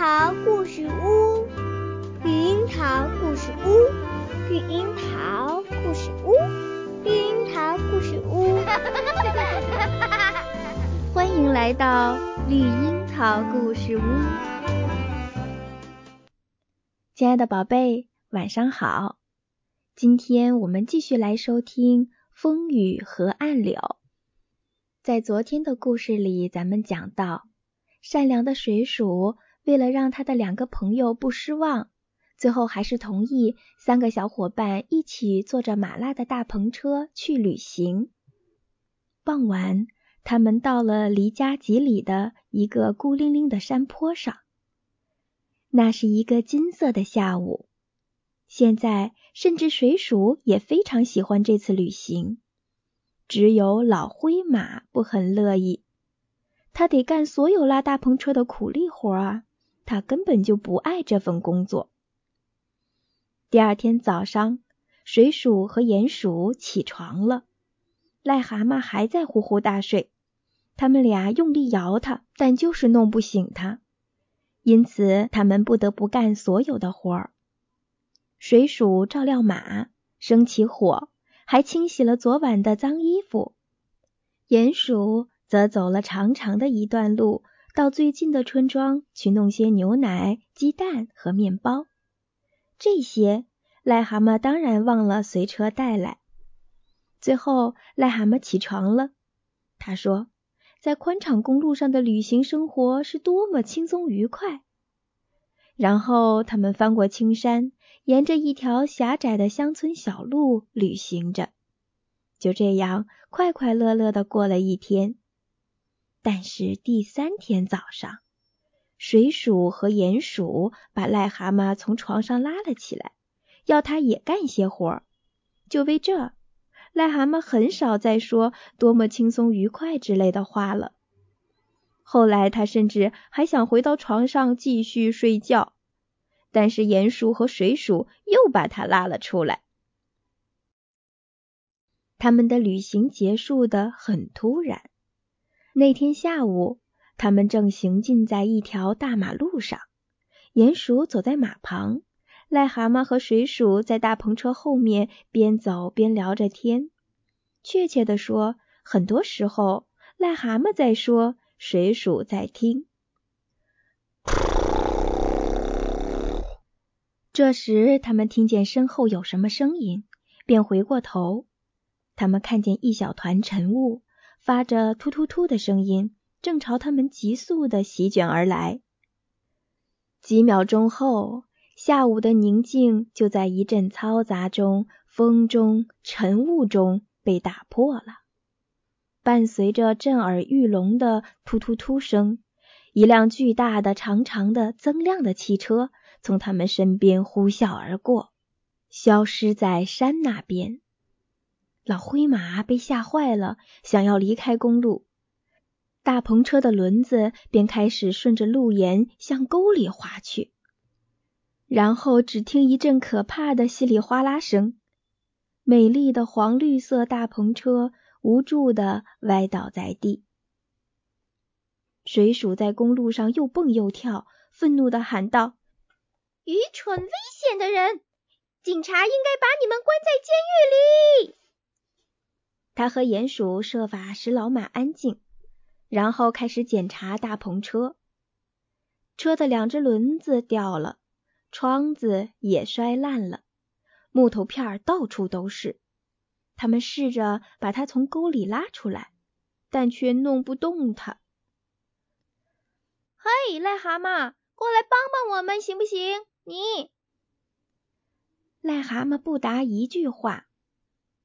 桃故事屋，绿樱桃故事屋，绿樱桃故事屋，绿樱桃故事屋。欢迎来到绿樱桃故事屋，亲爱的宝贝，晚上好。今天我们继续来收听《风雨河岸柳》。在昨天的故事里，咱们讲到，善良的水鼠为了让他的两个朋友不失望，最后还是同意三个小伙伴一起坐着马拉的大篷车去旅行。傍晚，他们到了离家几里的一个孤零零的山坡上。那是一个金色的下午。现在，甚至水鼠也非常喜欢这次旅行，只有老灰马不很乐意。他得干所有拉大篷车的苦力活啊，他根本就不爱这份工作。第二天早上，水鼠和鼹鼠起床了，癞蛤蟆还在呼呼大睡。他们俩用力摇它，但就是弄不醒它，因此他们不得不干所有的活儿。水鼠照料马，生起火，还清洗了昨晚的脏衣服。鼹鼠则走了长长的一段路，到最近的村庄去弄些牛奶、鸡蛋和面包。这些癞蛤蟆当然忘了随车带来。最后，癞蛤蟆起床了。他说：“在宽敞公路上的旅行生活是多么轻松愉快。”然后他们翻过青山。沿着一条狭窄的乡村小路旅行着，就这样快快乐乐的过了一天。但是第三天早上，水鼠和鼹鼠把癞蛤蟆从床上拉了起来，要他也干些活。就为这，癞蛤蟆很少再说多么轻松愉快之类的话了。后来，他甚至还想回到床上继续睡觉。但是鼹鼠和水鼠又把他拉了出来。他们的旅行结束的很突然。那天下午，他们正行进在一条大马路上，鼹鼠走在马旁，癞蛤蟆和水鼠在大篷车后面边走边聊着天。确切的说，很多时候癞蛤蟆在说，水鼠在听。这时，他们听见身后有什么声音，便回过头。他们看见一小团晨雾，发着突突突的声音，正朝他们急速的席卷而来。几秒钟后，下午的宁静就在一阵嘈杂中、风中、晨雾中被打破了。伴随着震耳欲聋的突突突声，一辆巨大的、长长的、锃亮的汽车。从他们身边呼啸而过，消失在山那边。老灰马被吓坏了，想要离开公路，大篷车的轮子便开始顺着路沿向沟里滑去。然后只听一阵可怕的稀里哗啦声，美丽的黄绿色大篷车无助的歪倒在地。水鼠在公路上又蹦又跳，愤怒的喊道。愚蠢危险的人，警察应该把你们关在监狱里。他和鼹鼠设法使老马安静，然后开始检查大篷车。车的两只轮子掉了，窗子也摔烂了，木头片到处都是。他们试着把它从沟里拉出来，但却弄不动它。嘿，癞蛤蟆，过来帮帮我们，行不行？你，癞蛤蟆不答一句话，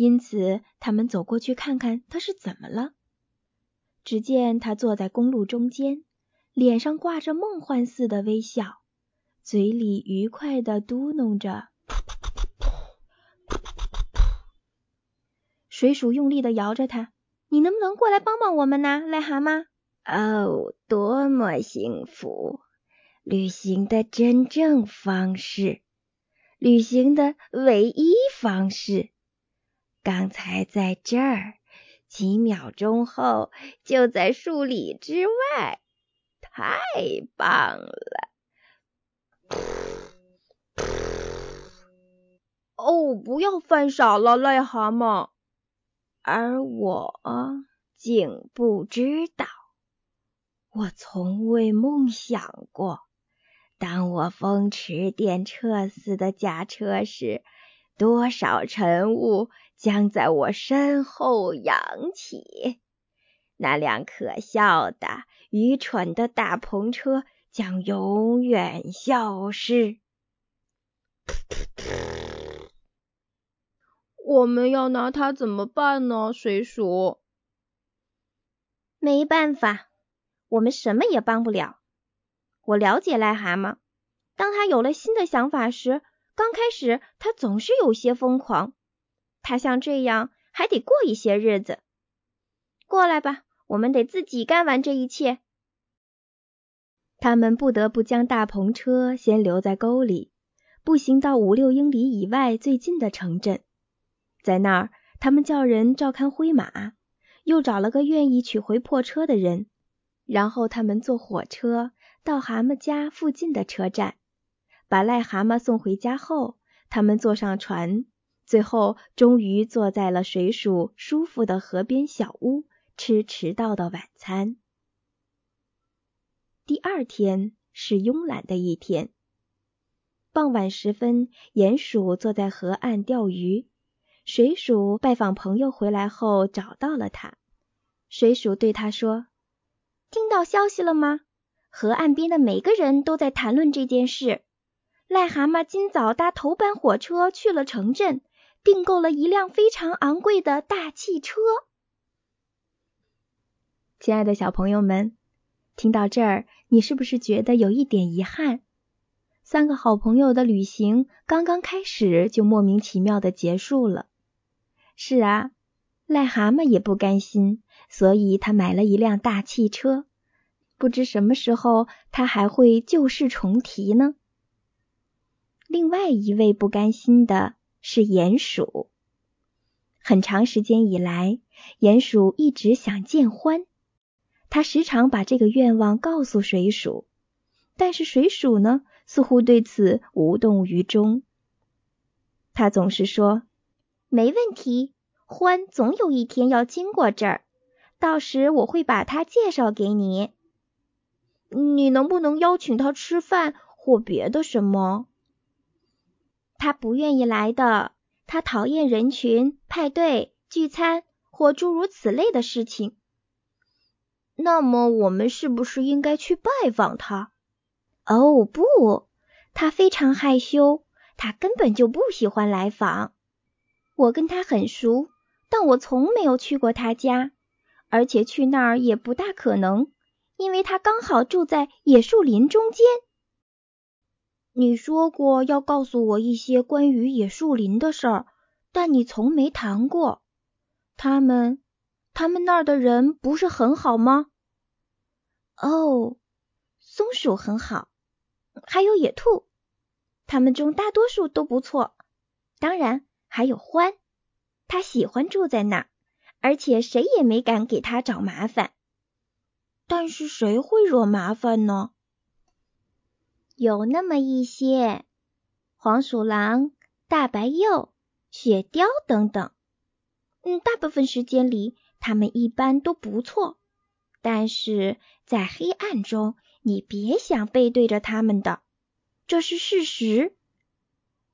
因此他们走过去看看他是怎么了。只见他坐在公路中间，脸上挂着梦幻似的微笑，嘴里愉快的嘟哝着：“水鼠用力的摇着它，你能不能过来帮帮我们呢，癞蛤蟆？”哦，多么幸福！旅行的真正方式，旅行的唯一方式。刚才在这儿几秒钟后就在数里之外太棒了！哦不要犯傻了癞蛤蟆。而我竟不知道我从未梦想过当我风驰电掣似的驾车时多少晨雾将在我身后扬起，那辆可笑的、愚蠢的大篷车将永远消失。我们要拿它怎么办呢？水鼠，没办法，我们什么也帮不了。我了解癞蛤蟆，当他有了新的想法时，刚开始他总是有些疯狂。他像这样还得过一些日子。过来吧，我们得自己干完这一切。他们不得不将大篷车先留在沟里，步行到五六英里以外最近的城镇。在那儿，他们叫人照看灰马，又找了个愿意取回破车的人。然后他们坐火车到蛤蟆家附近的车站，把癞蛤蟆送回家后，他们坐上船，最后终于坐在了水鼠舒服的河边小屋，吃迟到的晚餐。第二天是慵懒的一天。傍晚时分，鼹鼠坐在河岸钓鱼。水鼠拜访朋友回来后，找到了他。水鼠对他说：“听到消息了吗？河岸边的每个人都在谈论这件事。癞蛤蟆今早搭头班火车去了城镇，订购了一辆非常昂贵的大汽车。”亲爱的小朋友们，听到这儿，你是不是觉得有一点遗憾？三个好朋友的旅行刚刚开始，就莫名其妙的结束了。是啊，癞蛤蟆也不甘心，所以他买了一辆大汽车。不知什么时候他还会旧事重提呢？另外一位不甘心的是鼹鼠。很长时间以来，鼹鼠一直想见獾，他时常把这个愿望告诉水鼠，但是水鼠呢，似乎对此无动于衷。他总是说。没问题，欢总有一天要经过这儿，到时我会把他介绍给你。你能不能邀请他吃饭或别的什么？他不愿意来的，他讨厌人群、派对、聚餐或诸如此类的事情。那么我们是不是应该去拜访他？哦，不，他非常害羞，他根本就不喜欢来访。我跟他很熟，但我从没有去过他家，而且去那儿也不大可能，因为他刚好住在野树林中间。你说过要告诉我一些关于野树林的事儿，但你从没谈过。他们，他们那儿的人不是很好吗？哦，松鼠很好，还有野兔，他们中大多数都不错。当然。还有獾，他喜欢住在那儿，而且谁也没敢给他找麻烦。但是谁会惹麻烦呢？有那么一些黄鼠狼、大白鼬、雪貂等等。嗯，大部分时间里他们一般都不错，但是在黑暗中，你别想背对着他们的，这是事实。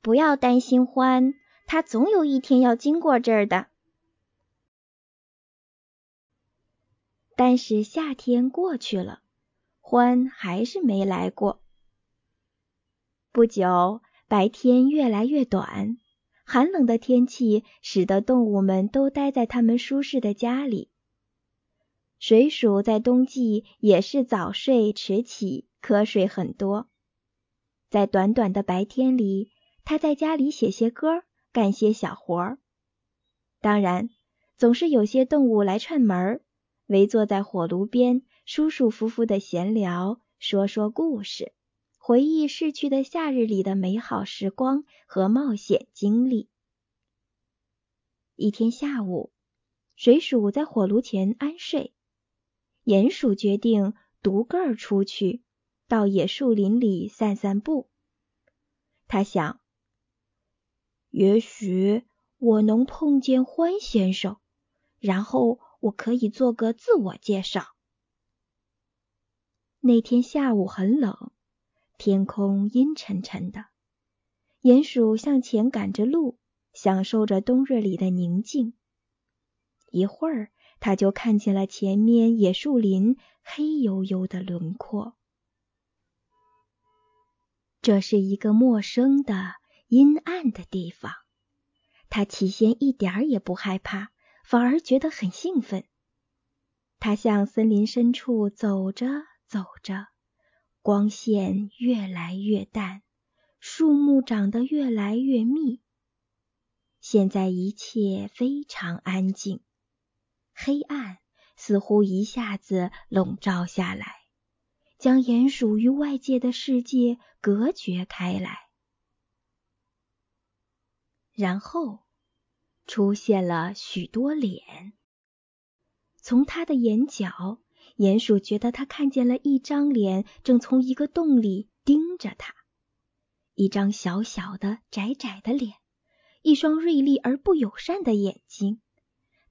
不要担心欢。他总有一天要经过这儿的。但是夏天过去了，欢还是没来过。不久，白天越来越短，寒冷的天气使得动物们都待在它们舒适的家里。水鼠在冬季也是早睡迟起，瞌睡很多。在短短的白天里，它在家里写些歌。干些小活儿，当然总是有些动物来串门儿，围坐在火炉边，舒舒服服的闲聊，说说故事，回忆逝去的夏日里的美好时光和冒险经历。一天下午，水鼠在火炉前安睡，鼹鼠决定独个儿出去，到野树林里散散步。他想。也许我能碰见欢先生，然后我可以做个自我介绍。那天下午很冷，天空阴沉沉的。鼹鼠向前赶着路，享受着冬日里的宁静。一会儿，他就看见了前面野树林黑黝黝的轮廓。这是一个陌生的、阴暗的地方。他起先一点儿也不害怕，反而觉得很兴奋。他向森林深处走着。走着，光线越来越淡，树木长得越来越密。现在一切非常安静，黑暗似乎一下子笼罩下来，将鼹鼠与外界的世界隔绝开来。然后出现了许多脸，从他的眼角。鼹鼠觉得他看见了一张脸，正从一个洞里盯着他。一张小小的、窄窄的脸，一双锐利而不友善的眼睛。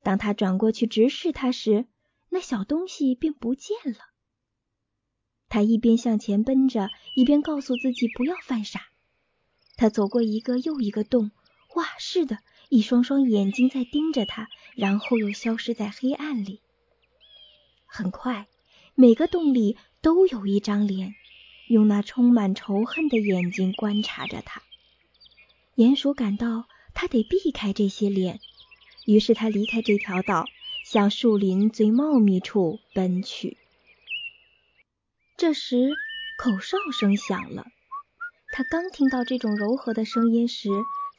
当他转过去直视他时，那小东西便不见了。他一边向前奔着，一边告诉自己不要犯傻。他走过一个又一个洞，哇，是的，一双双眼睛在盯着他，然后又消失在黑暗里。很快，每个洞里都有一张脸，用那充满仇恨的眼睛观察着他。鼹鼠感到他得避开这些脸，于是他离开这条道，向树林最茂密处奔去。这时，口哨声响了。他刚听到这种柔和的声音时，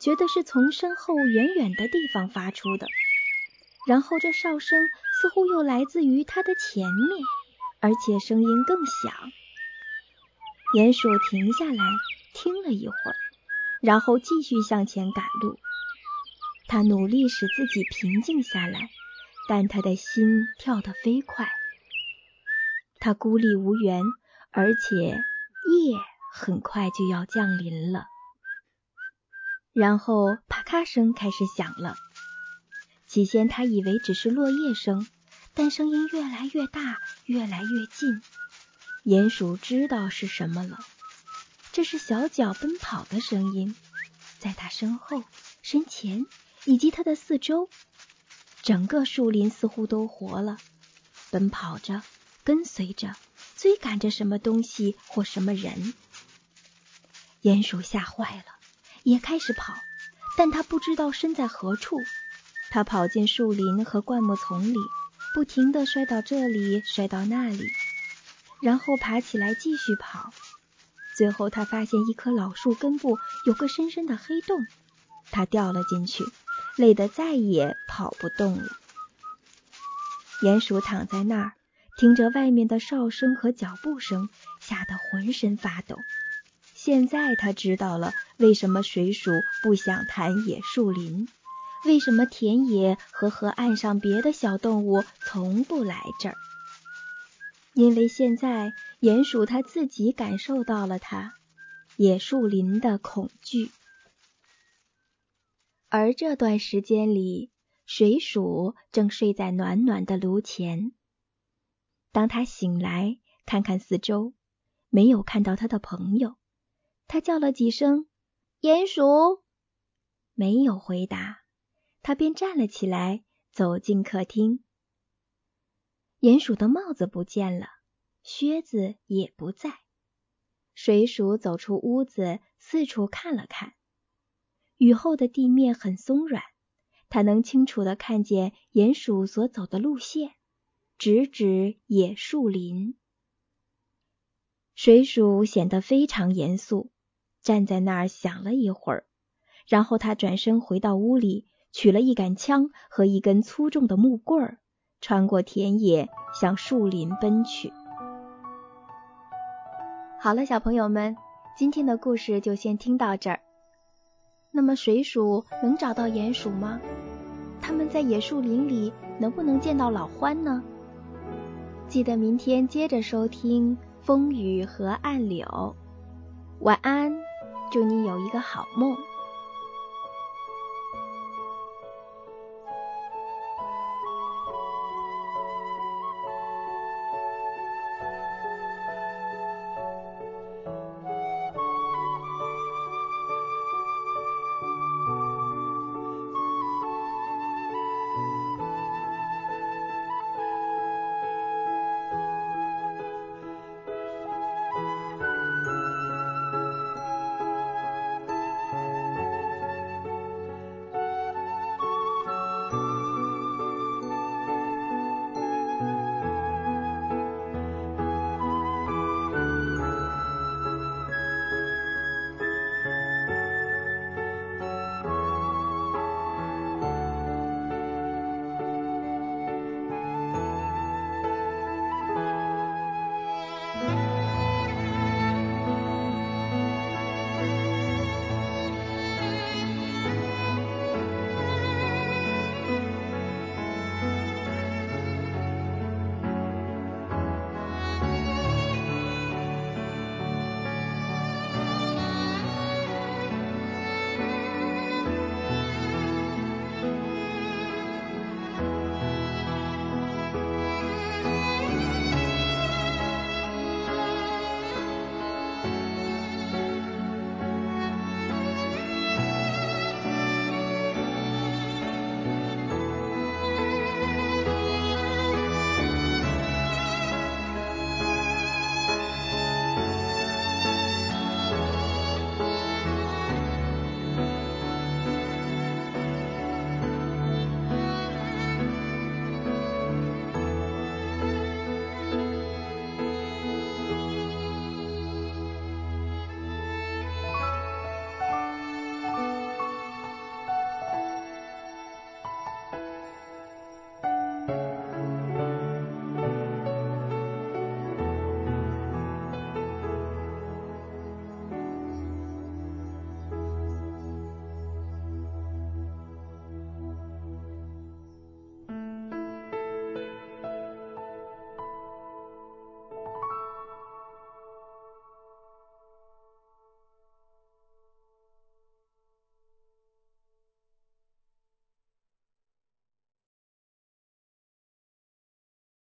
觉得是从身后远远的地方发出的。然后这哨声似乎又来自于他的前面，而且声音更响。鼹鼠停下来听了一会儿，然后继续向前赶路。他努力使自己平静下来，但他的心跳得飞快。他孤立无援，而且夜很快就要降临了。然后啪咔声开始响了。起先，他以为只是落叶声，但声音越来越大，越来越近。鼹鼠知道是什么了，这是小脚奔跑的声音，在他身后、身前以及他的四周，整个树林似乎都活了，奔跑着，跟随着，追赶着什么东西或什么人。鼹鼠吓坏了，也开始跑，但他不知道身在何处。他跑进树林和灌木丛里，不停地摔到这里，摔到那里，然后爬起来继续跑。最后，他发现一棵老树根部有个深深的黑洞，他掉了进去，累得再也跑不动了。鼹鼠躺在那儿，听着外面的哨声和脚步声，吓得浑身发抖。现在他知道了为什么水鼠不想谈野树林。为什么田野和河岸上别的小动物从不来这儿？因为现在鼹鼠它自己感受到了它野树林的恐惧。而这段时间里，水鼠正睡在暖暖的炉前。当他醒来，看看四周，没有看到他的朋友，他叫了几声“鼹鼠”，没有回答。他便站了起来，走进客厅。鼹鼠的帽子不见了，靴子也不在。水鼠走出屋子，四处看了看。雨后的地面很松软，他能清楚的看见鼹鼠所走的路线，直指野树林。水鼠显得非常严肃，站在那儿想了一会儿，然后他转身回到屋里。取了一杆枪和一根粗重的木棍儿，穿过田野向树林奔去。好了，小朋友们，今天的故事就先听到这儿。那么，水鼠能找到鼹鼠吗？他们在野树林里能不能见到老獾呢？记得明天接着收听《风雨和暗柳》。晚安，祝你有一个好梦。